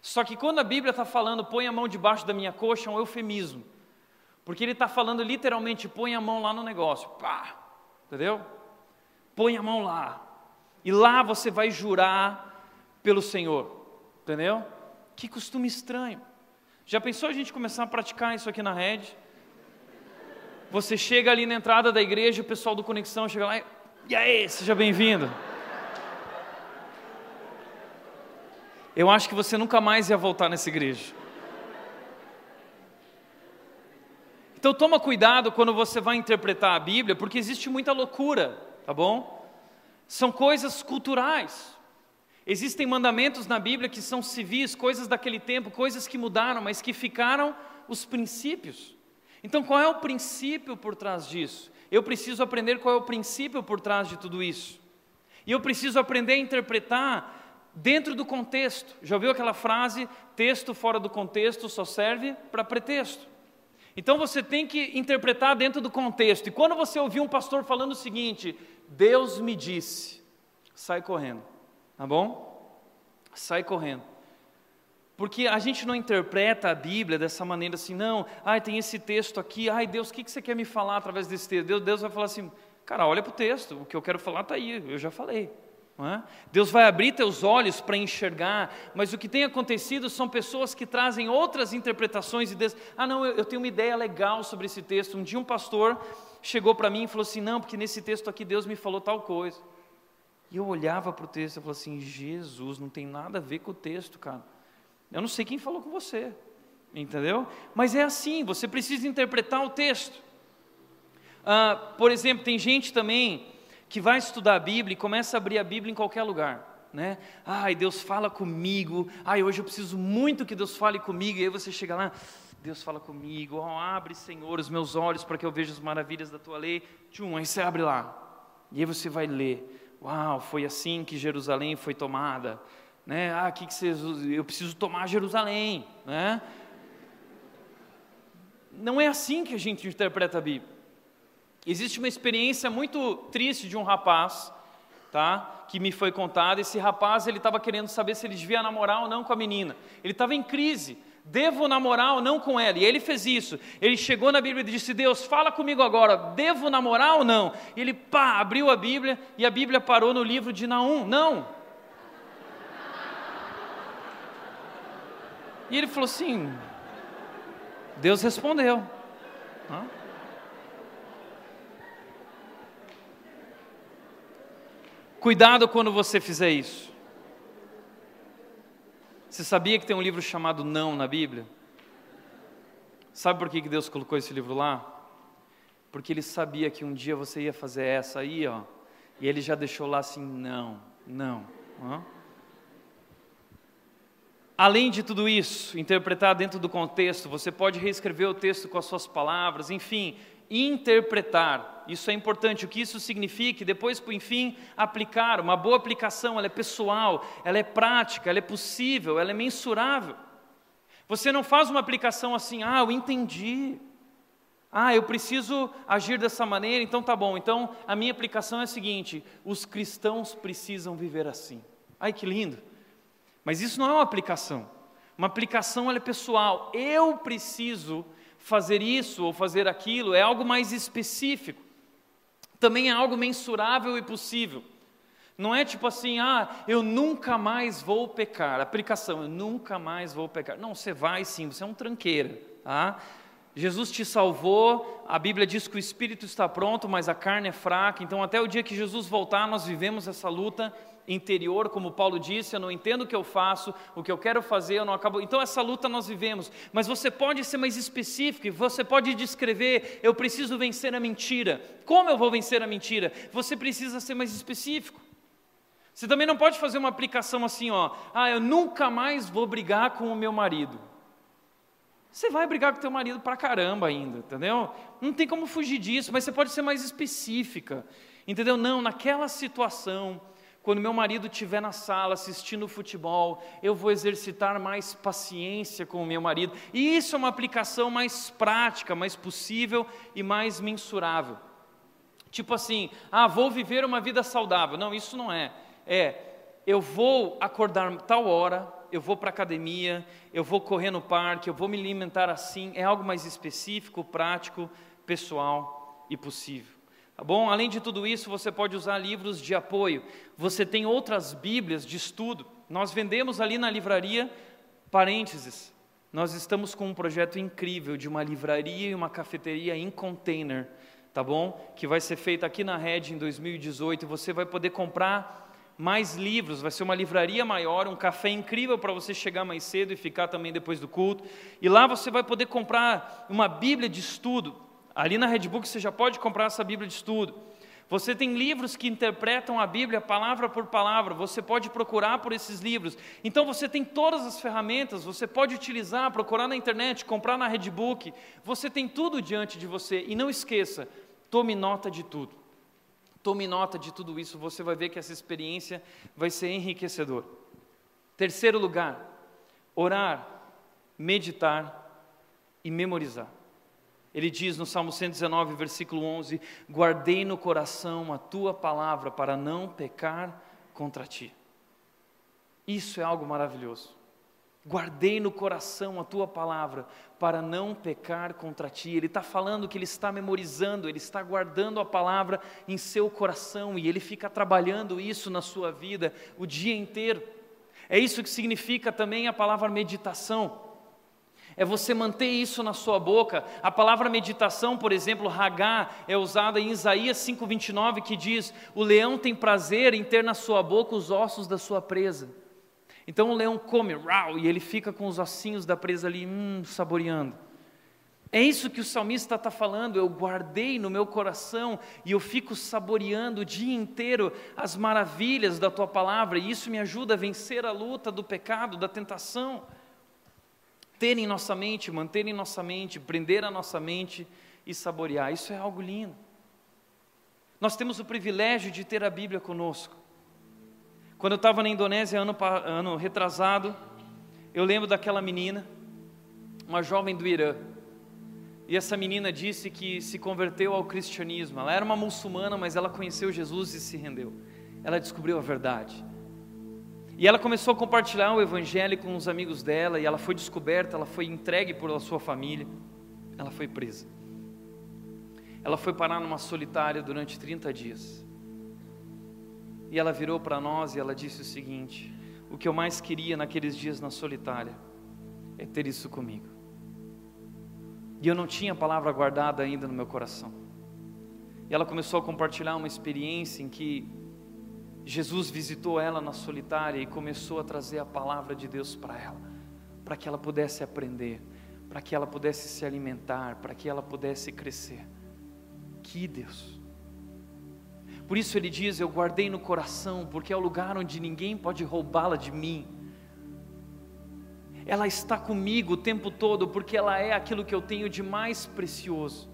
Só que quando a Bíblia está falando põe a mão debaixo da minha coxa, é um eufemismo. Porque ele está falando literalmente, põe a mão lá no negócio. Pá! Entendeu? Põe a mão lá e lá você vai jurar pelo Senhor, entendeu? Que costume estranho. Já pensou a gente começar a praticar isso aqui na rede? Você chega ali na entrada da igreja, o pessoal do Conexão chega lá e, e aí, seja bem-vindo. Eu acho que você nunca mais ia voltar nessa igreja. Então toma cuidado quando você vai interpretar a Bíblia, porque existe muita loucura, tá bom? são coisas culturais. Existem mandamentos na Bíblia que são civis, coisas daquele tempo, coisas que mudaram, mas que ficaram os princípios. Então, qual é o princípio por trás disso? Eu preciso aprender qual é o princípio por trás de tudo isso. E eu preciso aprender a interpretar dentro do contexto. Já ouviu aquela frase: texto fora do contexto só serve para pretexto? Então você tem que interpretar dentro do contexto. E quando você ouvir um pastor falando o seguinte: Deus me disse, sai correndo, tá bom? Sai correndo. Porque a gente não interpreta a Bíblia dessa maneira assim, não, ai, tem esse texto aqui, ai, Deus, o que você quer me falar através desse texto? Deus, Deus vai falar assim, cara, olha para o texto, o que eu quero falar está aí, eu já falei. É? Deus vai abrir teus olhos para enxergar, mas o que tem acontecido são pessoas que trazem outras interpretações e dizem, ah não, eu, eu tenho uma ideia legal sobre esse texto. Um dia um pastor chegou para mim e falou assim: Não, porque nesse texto aqui Deus me falou tal coisa. E eu olhava para o texto e falava assim: Jesus, não tem nada a ver com o texto, cara. Eu não sei quem falou com você, entendeu? Mas é assim, você precisa interpretar o texto. Ah, por exemplo, tem gente também que vai estudar a Bíblia e começa a abrir a Bíblia em qualquer lugar. Né? Ai, Deus fala comigo. Ai, hoje eu preciso muito que Deus fale comigo. E aí você chega lá, Deus fala comigo, oh, abre, Senhor, os meus olhos para que eu veja as maravilhas da tua lei. Tchum, aí você abre lá. E aí você vai ler. Uau, foi assim que Jerusalém foi tomada. Né? Ah, que que você, eu preciso tomar Jerusalém. Né? Não é assim que a gente interpreta a Bíblia. Existe uma experiência muito triste de um rapaz, tá? Que me foi contada. Esse rapaz ele estava querendo saber se ele devia namorar ou não com a menina. Ele estava em crise devo namorar ou não com ela? E ele fez isso. Ele chegou na Bíblia e disse: Deus, fala comigo agora, devo namorar ou não? E ele, pá, abriu a Bíblia e a Bíblia parou no livro de Naum: Não. E ele falou assim: Deus respondeu. Hã? Cuidado quando você fizer isso. Você sabia que tem um livro chamado Não na Bíblia? Sabe por que Deus colocou esse livro lá? Porque Ele sabia que um dia você ia fazer essa aí, ó, e Ele já deixou lá assim: não, não. Além de tudo isso, interpretar dentro do contexto, você pode reescrever o texto com as suas palavras, enfim, interpretar. Isso é importante. O que isso significa? Depois, por enfim, aplicar. Uma boa aplicação, ela é pessoal, ela é prática, ela é possível, ela é mensurável. Você não faz uma aplicação assim, ah, eu entendi. Ah, eu preciso agir dessa maneira, então tá bom. Então a minha aplicação é a seguinte: os cristãos precisam viver assim. Ai que lindo! Mas isso não é uma aplicação. Uma aplicação é pessoal. Eu preciso fazer isso ou fazer aquilo, é algo mais específico. Também é algo mensurável e possível. Não é tipo assim, ah, eu nunca mais vou pecar. Aplicação, eu nunca mais vou pecar. Não, você vai sim, você é um tranqueira, tá? Jesus te salvou, a Bíblia diz que o espírito está pronto, mas a carne é fraca. Então, até o dia que Jesus voltar, nós vivemos essa luta interior, como Paulo disse, eu não entendo o que eu faço, o que eu quero fazer, eu não acabo. Então essa luta nós vivemos, mas você pode ser mais específico, você pode descrever, eu preciso vencer a mentira. Como eu vou vencer a mentira? Você precisa ser mais específico. Você também não pode fazer uma aplicação assim, ó, ah, eu nunca mais vou brigar com o meu marido. Você vai brigar com o teu marido pra caramba ainda, entendeu? Não tem como fugir disso, mas você pode ser mais específica, entendeu? Não, naquela situação, quando meu marido estiver na sala assistindo futebol, eu vou exercitar mais paciência com o meu marido. E isso é uma aplicação mais prática, mais possível e mais mensurável. Tipo assim, ah, vou viver uma vida saudável. Não, isso não é. É, eu vou acordar tal hora, eu vou para a academia, eu vou correr no parque, eu vou me alimentar assim, é algo mais específico, prático, pessoal e possível. Tá bom? Além de tudo isso, você pode usar livros de apoio. Você tem outras Bíblias de estudo. Nós vendemos ali na livraria, parênteses, nós estamos com um projeto incrível de uma livraria e uma cafeteria em container, tá bom? Que vai ser feita aqui na Red em 2018 e você vai poder comprar mais livros, vai ser uma livraria maior, um café incrível para você chegar mais cedo e ficar também depois do culto. E lá você vai poder comprar uma Bíblia de estudo. Ali na Redbook você já pode comprar essa Bíblia de estudo. Você tem livros que interpretam a Bíblia palavra por palavra, você pode procurar por esses livros. Então você tem todas as ferramentas, você pode utilizar, procurar na internet, comprar na Redbook. Você tem tudo diante de você e não esqueça, tome nota de tudo. Tome nota de tudo isso, você vai ver que essa experiência vai ser enriquecedora. Terceiro lugar, orar, meditar e memorizar. Ele diz no Salmo 119, versículo 11: Guardei no coração a tua palavra para não pecar contra ti. Isso é algo maravilhoso. Guardei no coração a tua palavra para não pecar contra ti. Ele está falando que ele está memorizando, ele está guardando a palavra em seu coração e ele fica trabalhando isso na sua vida o dia inteiro. É isso que significa também a palavra meditação. É você manter isso na sua boca. A palavra meditação, por exemplo, Hagá, é usada em Isaías 5,29, que diz: O leão tem prazer em ter na sua boca os ossos da sua presa. Então o leão come, rau, e ele fica com os ossinhos da presa ali, hum, saboreando. É isso que o salmista está falando. Eu guardei no meu coração e eu fico saboreando o dia inteiro as maravilhas da tua palavra, e isso me ajuda a vencer a luta do pecado, da tentação. Ter em nossa mente, manter em nossa mente, prender a nossa mente e saborear, isso é algo lindo. Nós temos o privilégio de ter a Bíblia conosco. Quando eu estava na Indonésia, ano, ano retrasado, eu lembro daquela menina, uma jovem do Irã. E essa menina disse que se converteu ao cristianismo. Ela era uma muçulmana, mas ela conheceu Jesus e se rendeu. Ela descobriu a verdade. E ela começou a compartilhar o evangelho com os amigos dela, e ela foi descoberta, ela foi entregue por sua família. Ela foi presa. Ela foi parar numa solitária durante 30 dias. E ela virou para nós e ela disse o seguinte: O que eu mais queria naqueles dias na solitária é ter isso comigo. E eu não tinha a palavra guardada ainda no meu coração. E ela começou a compartilhar uma experiência em que Jesus visitou ela na solitária e começou a trazer a palavra de Deus para ela, para que ela pudesse aprender, para que ela pudesse se alimentar, para que ela pudesse crescer. Que Deus! Por isso ele diz: Eu guardei no coração, porque é o lugar onde ninguém pode roubá-la de mim. Ela está comigo o tempo todo, porque ela é aquilo que eu tenho de mais precioso.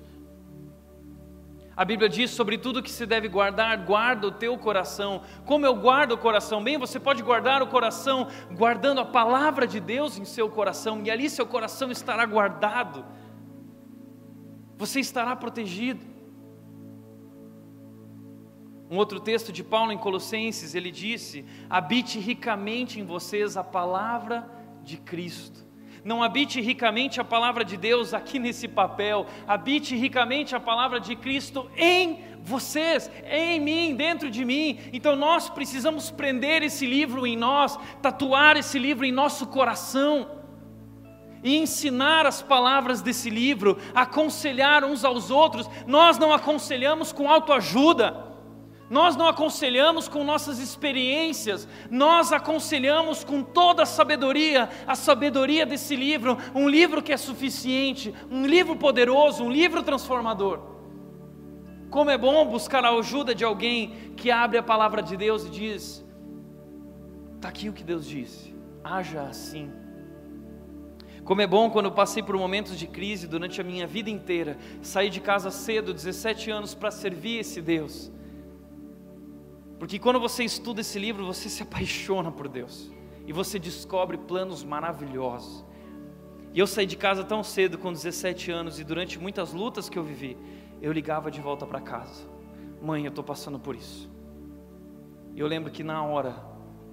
A Bíblia diz sobre tudo que se deve guardar, guarda o teu coração. Como eu guardo o coração? Bem, você pode guardar o coração guardando a palavra de Deus em seu coração, e ali seu coração estará guardado. Você estará protegido. Um outro texto de Paulo em Colossenses, ele disse: habite ricamente em vocês a palavra de Cristo. Não habite ricamente a palavra de Deus aqui nesse papel, habite ricamente a palavra de Cristo em vocês, em mim, dentro de mim. Então nós precisamos prender esse livro em nós, tatuar esse livro em nosso coração e ensinar as palavras desse livro, aconselhar uns aos outros. Nós não aconselhamos com autoajuda. Nós não aconselhamos com nossas experiências, nós aconselhamos com toda a sabedoria, a sabedoria desse livro, um livro que é suficiente, um livro poderoso, um livro transformador. Como é bom buscar a ajuda de alguém que abre a palavra de Deus e diz: está aqui o que Deus disse, haja assim. Como é bom quando eu passei por momentos de crise durante a minha vida inteira, saí de casa cedo, 17 anos, para servir esse Deus porque quando você estuda esse livro, você se apaixona por Deus e você descobre planos maravilhosos. E eu saí de casa tão cedo, com 17 anos, e durante muitas lutas que eu vivi, eu ligava de volta para casa: Mãe, eu estou passando por isso. E eu lembro que na hora,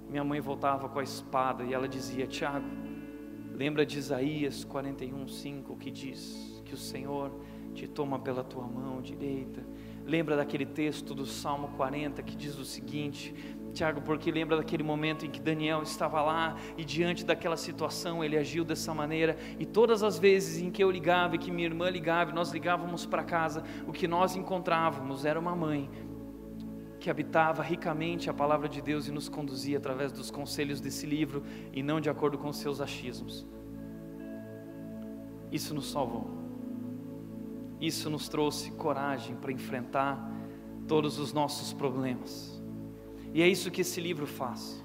minha mãe voltava com a espada e ela dizia: Tiago, lembra de Isaías 41, 5, que diz que o Senhor te toma pela tua mão direita Lembra daquele texto do Salmo 40 que diz o seguinte, Tiago, porque lembra daquele momento em que Daniel estava lá e diante daquela situação ele agiu dessa maneira, e todas as vezes em que eu ligava e que minha irmã ligava e nós ligávamos para casa, o que nós encontrávamos era uma mãe que habitava ricamente a palavra de Deus e nos conduzia através dos conselhos desse livro e não de acordo com seus achismos. Isso nos salvou. Isso nos trouxe coragem para enfrentar todos os nossos problemas. E é isso que esse livro faz.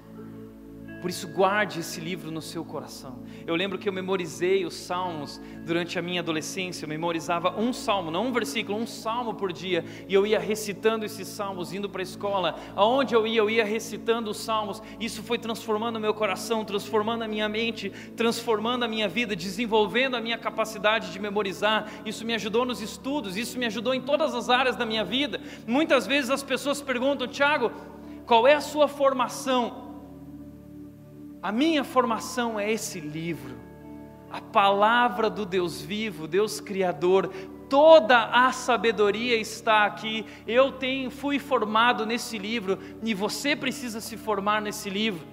Por isso, guarde esse livro no seu coração. Eu lembro que eu memorizei os salmos durante a minha adolescência. Eu memorizava um salmo, não um versículo, um salmo por dia. E eu ia recitando esses salmos, indo para a escola. Aonde eu ia, eu ia recitando os salmos. Isso foi transformando o meu coração, transformando a minha mente, transformando a minha vida, desenvolvendo a minha capacidade de memorizar. Isso me ajudou nos estudos, isso me ajudou em todas as áreas da minha vida. Muitas vezes as pessoas perguntam, Tiago, qual é a sua formação? A minha formação é esse livro, a palavra do Deus vivo, Deus Criador, toda a sabedoria está aqui. Eu tenho, fui formado nesse livro e você precisa se formar nesse livro.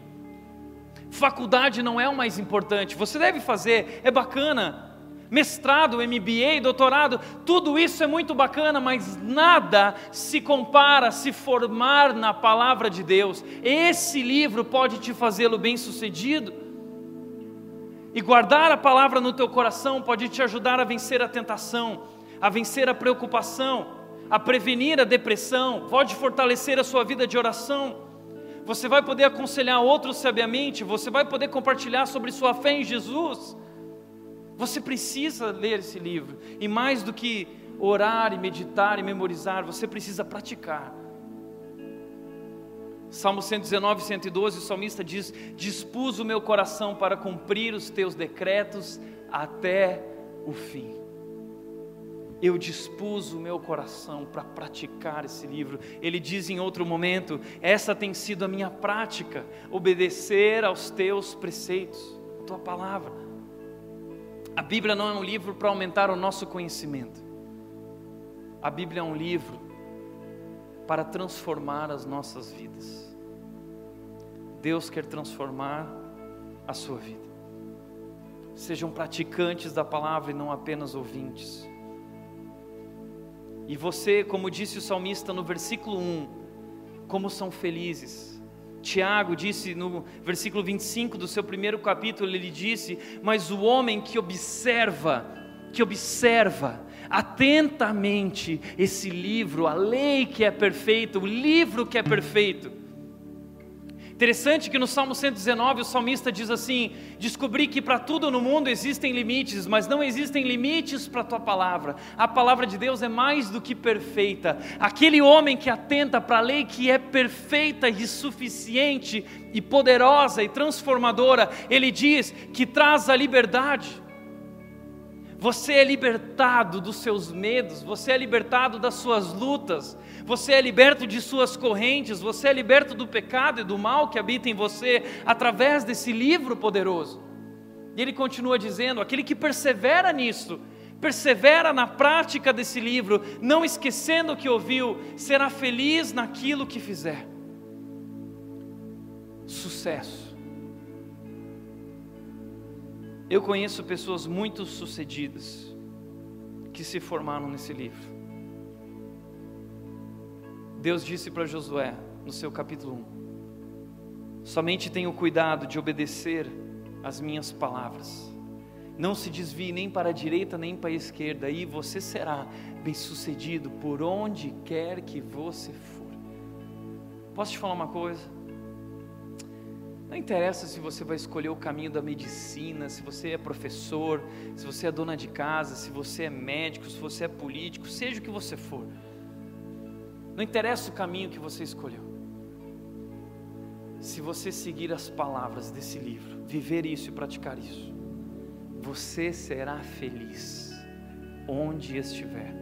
Faculdade não é o mais importante, você deve fazer, é bacana, mestrado, MBA, doutorado, tudo isso é muito bacana, mas nada se compara a se formar na palavra de Deus. Esse livro pode te fazê-lo bem-sucedido. E guardar a palavra no teu coração pode te ajudar a vencer a tentação, a vencer a preocupação, a prevenir a depressão, pode fortalecer a sua vida de oração. Você vai poder aconselhar outros sabiamente, você vai poder compartilhar sobre sua fé em Jesus. Você precisa ler esse livro, e mais do que orar e meditar e memorizar, você precisa praticar. Salmo 119, 112, o salmista diz: Dispus o meu coração para cumprir os teus decretos até o fim. Eu dispus o meu coração para praticar esse livro. Ele diz em outro momento: Essa tem sido a minha prática, obedecer aos teus preceitos, a tua palavra. A Bíblia não é um livro para aumentar o nosso conhecimento. A Bíblia é um livro para transformar as nossas vidas. Deus quer transformar a sua vida. Sejam praticantes da palavra e não apenas ouvintes. E você, como disse o salmista no versículo 1, como são felizes Tiago disse no versículo 25 do seu primeiro capítulo, ele disse: Mas o homem que observa, que observa atentamente esse livro, a lei que é perfeita, o livro que é perfeito, Interessante que no Salmo 119 o salmista diz assim: Descobri que para tudo no mundo existem limites, mas não existem limites para a tua palavra. A palavra de Deus é mais do que perfeita. Aquele homem que atenta para a lei que é perfeita e suficiente e poderosa e transformadora, ele diz que traz a liberdade. Você é libertado dos seus medos, você é libertado das suas lutas, você é liberto de suas correntes, você é liberto do pecado e do mal que habita em você através desse livro poderoso. E ele continua dizendo: aquele que persevera nisso, persevera na prática desse livro, não esquecendo o que ouviu, será feliz naquilo que fizer. Sucesso. Eu conheço pessoas muito sucedidas que se formaram nesse livro. Deus disse para Josué, no seu capítulo 1: Somente tenha o cuidado de obedecer às minhas palavras. Não se desvie nem para a direita nem para a esquerda, e você será bem-sucedido por onde quer que você for. Posso te falar uma coisa? Não interessa se você vai escolher o caminho da medicina, se você é professor, se você é dona de casa, se você é médico, se você é político, seja o que você for. Não interessa o caminho que você escolheu. Se você seguir as palavras desse livro, viver isso e praticar isso, você será feliz onde estiver,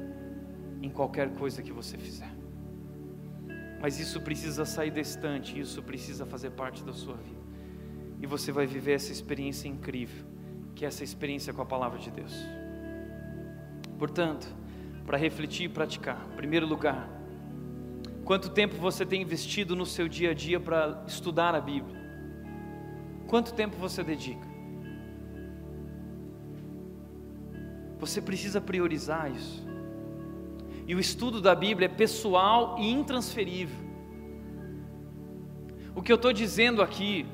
em qualquer coisa que você fizer. Mas isso precisa sair distante, isso precisa fazer parte da sua vida e você vai viver essa experiência incrível, que é essa experiência com a palavra de Deus. Portanto, para refletir e praticar, em primeiro lugar, quanto tempo você tem investido no seu dia a dia para estudar a Bíblia? Quanto tempo você dedica? Você precisa priorizar isso. E o estudo da Bíblia é pessoal e intransferível. O que eu estou dizendo aqui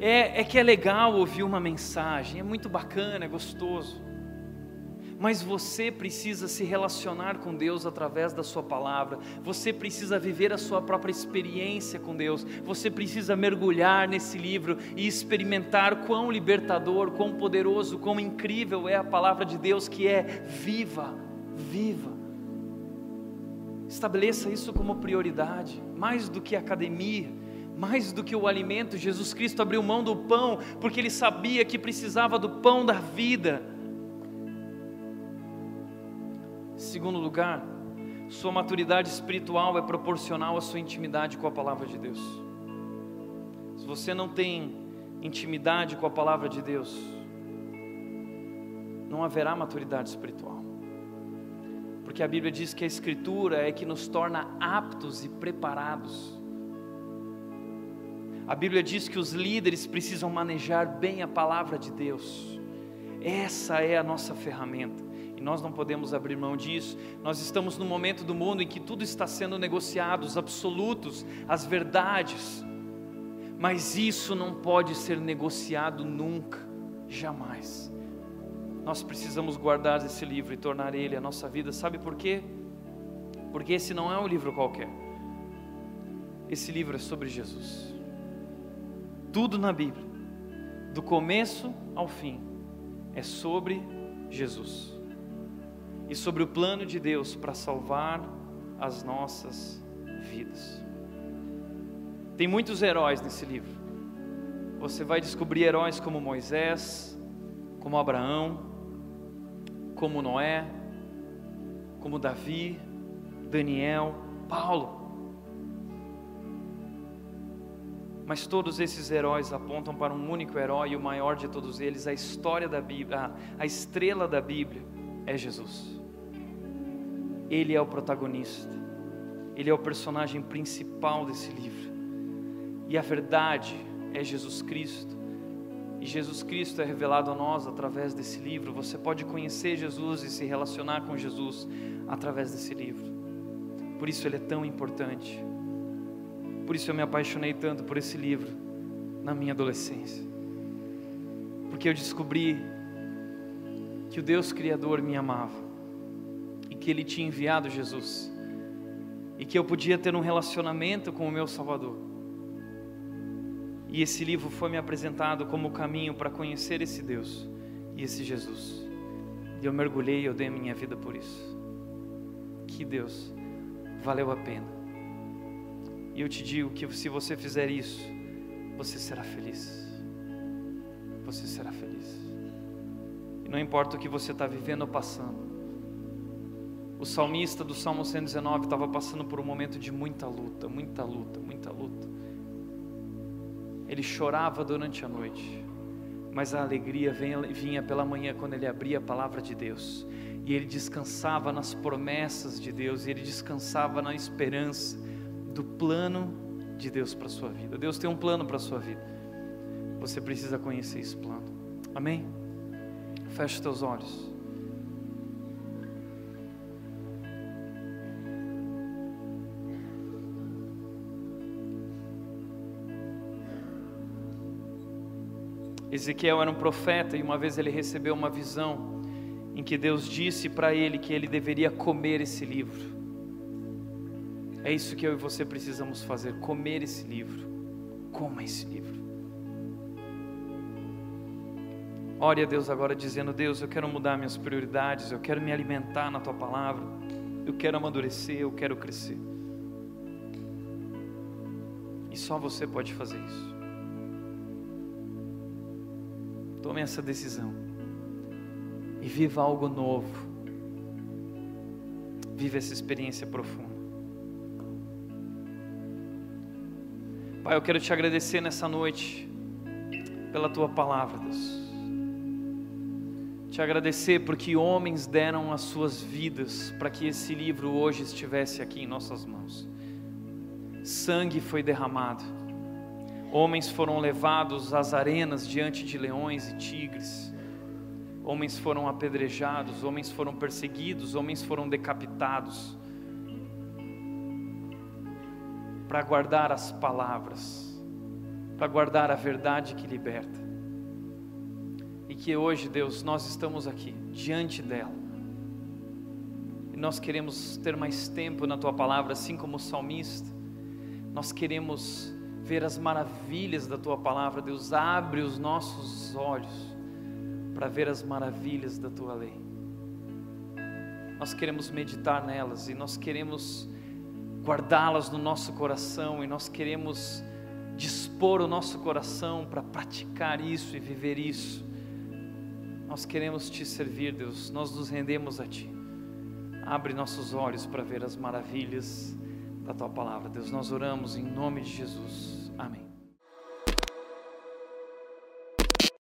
é, é que é legal ouvir uma mensagem, é muito bacana, é gostoso. Mas você precisa se relacionar com Deus através da Sua palavra, você precisa viver a sua própria experiência com Deus, você precisa mergulhar nesse livro e experimentar quão libertador, quão poderoso, quão incrível é a palavra de Deus que é viva, viva. Estabeleça isso como prioridade, mais do que academia, mais do que o alimento, Jesus Cristo abriu mão do pão, porque ele sabia que precisava do pão da vida. Segundo lugar, sua maturidade espiritual é proporcional à sua intimidade com a palavra de Deus. Se você não tem intimidade com a palavra de Deus, não haverá maturidade espiritual. Porque a Bíblia diz que a Escritura é que nos torna aptos e preparados a Bíblia diz que os líderes precisam manejar bem a palavra de Deus. Essa é a nossa ferramenta. E nós não podemos abrir mão disso. Nós estamos no momento do mundo em que tudo está sendo negociado, os absolutos, as verdades. Mas isso não pode ser negociado nunca, jamais. Nós precisamos guardar esse livro e tornar ele a nossa vida. Sabe por quê? Porque esse não é um livro qualquer. Esse livro é sobre Jesus. Tudo na Bíblia, do começo ao fim, é sobre Jesus e sobre o plano de Deus para salvar as nossas vidas. Tem muitos heróis nesse livro. Você vai descobrir heróis como Moisés, como Abraão, como Noé, como Davi, Daniel, Paulo. Mas todos esses heróis apontam para um único herói, e o maior de todos eles, a história da Bíblia, a, estrela da Bíblia, é Jesus. Ele é o protagonista, ele é o personagem principal desse livro. E a verdade é Jesus Cristo. E Jesus Cristo é revelado a nós através desse livro. Você pode conhecer Jesus e se relacionar com Jesus através desse livro. Por isso ele é tão importante. Por isso eu me apaixonei tanto por esse livro na minha adolescência. Porque eu descobri que o Deus Criador me amava e que Ele tinha enviado Jesus. e que eu podia ter um relacionamento com o meu Salvador. E esse livro foi me apresentado como o caminho para conhecer esse Deus e esse Jesus. E eu mergulhei e eu dei minha vida por isso. Que Deus, valeu a pena. E eu te digo que se você fizer isso, você será feliz. Você será feliz. E não importa o que você está vivendo ou passando. O salmista do Salmo 119 estava passando por um momento de muita luta, muita luta, muita luta. Ele chorava durante a noite, mas a alegria vinha pela manhã quando ele abria a palavra de Deus. E ele descansava nas promessas de Deus, e ele descansava na esperança do plano de Deus para a sua vida. Deus tem um plano para a sua vida. Você precisa conhecer esse plano. Amém? Feche os teus olhos. Ezequiel era um profeta e uma vez ele recebeu uma visão em que Deus disse para ele que ele deveria comer esse livro. É isso que eu e você precisamos fazer: comer esse livro. Coma esse livro. Ore a Deus agora dizendo: Deus, eu quero mudar minhas prioridades, eu quero me alimentar na tua palavra, eu quero amadurecer, eu quero crescer. E só você pode fazer isso. Tome essa decisão e viva algo novo. Viva essa experiência profunda. Pai, eu quero te agradecer nessa noite pela tua palavra, Deus. Te agradecer porque homens deram as suas vidas para que esse livro hoje estivesse aqui em nossas mãos. Sangue foi derramado Homens foram levados às arenas diante de leões e tigres. Homens foram apedrejados, homens foram perseguidos, homens foram decapitados. Para guardar as palavras, para guardar a verdade que liberta. E que hoje, Deus, nós estamos aqui, diante dela. E nós queremos ter mais tempo na tua palavra, assim como o salmista. Nós queremos ver as maravilhas da tua palavra, Deus, abre os nossos olhos para ver as maravilhas da tua lei. Nós queremos meditar nelas e nós queremos guardá-las no nosso coração e nós queremos dispor o nosso coração para praticar isso e viver isso. Nós queremos te servir, Deus, nós nos rendemos a ti. Abre nossos olhos para ver as maravilhas da tua palavra. Deus, nós oramos em nome de Jesus.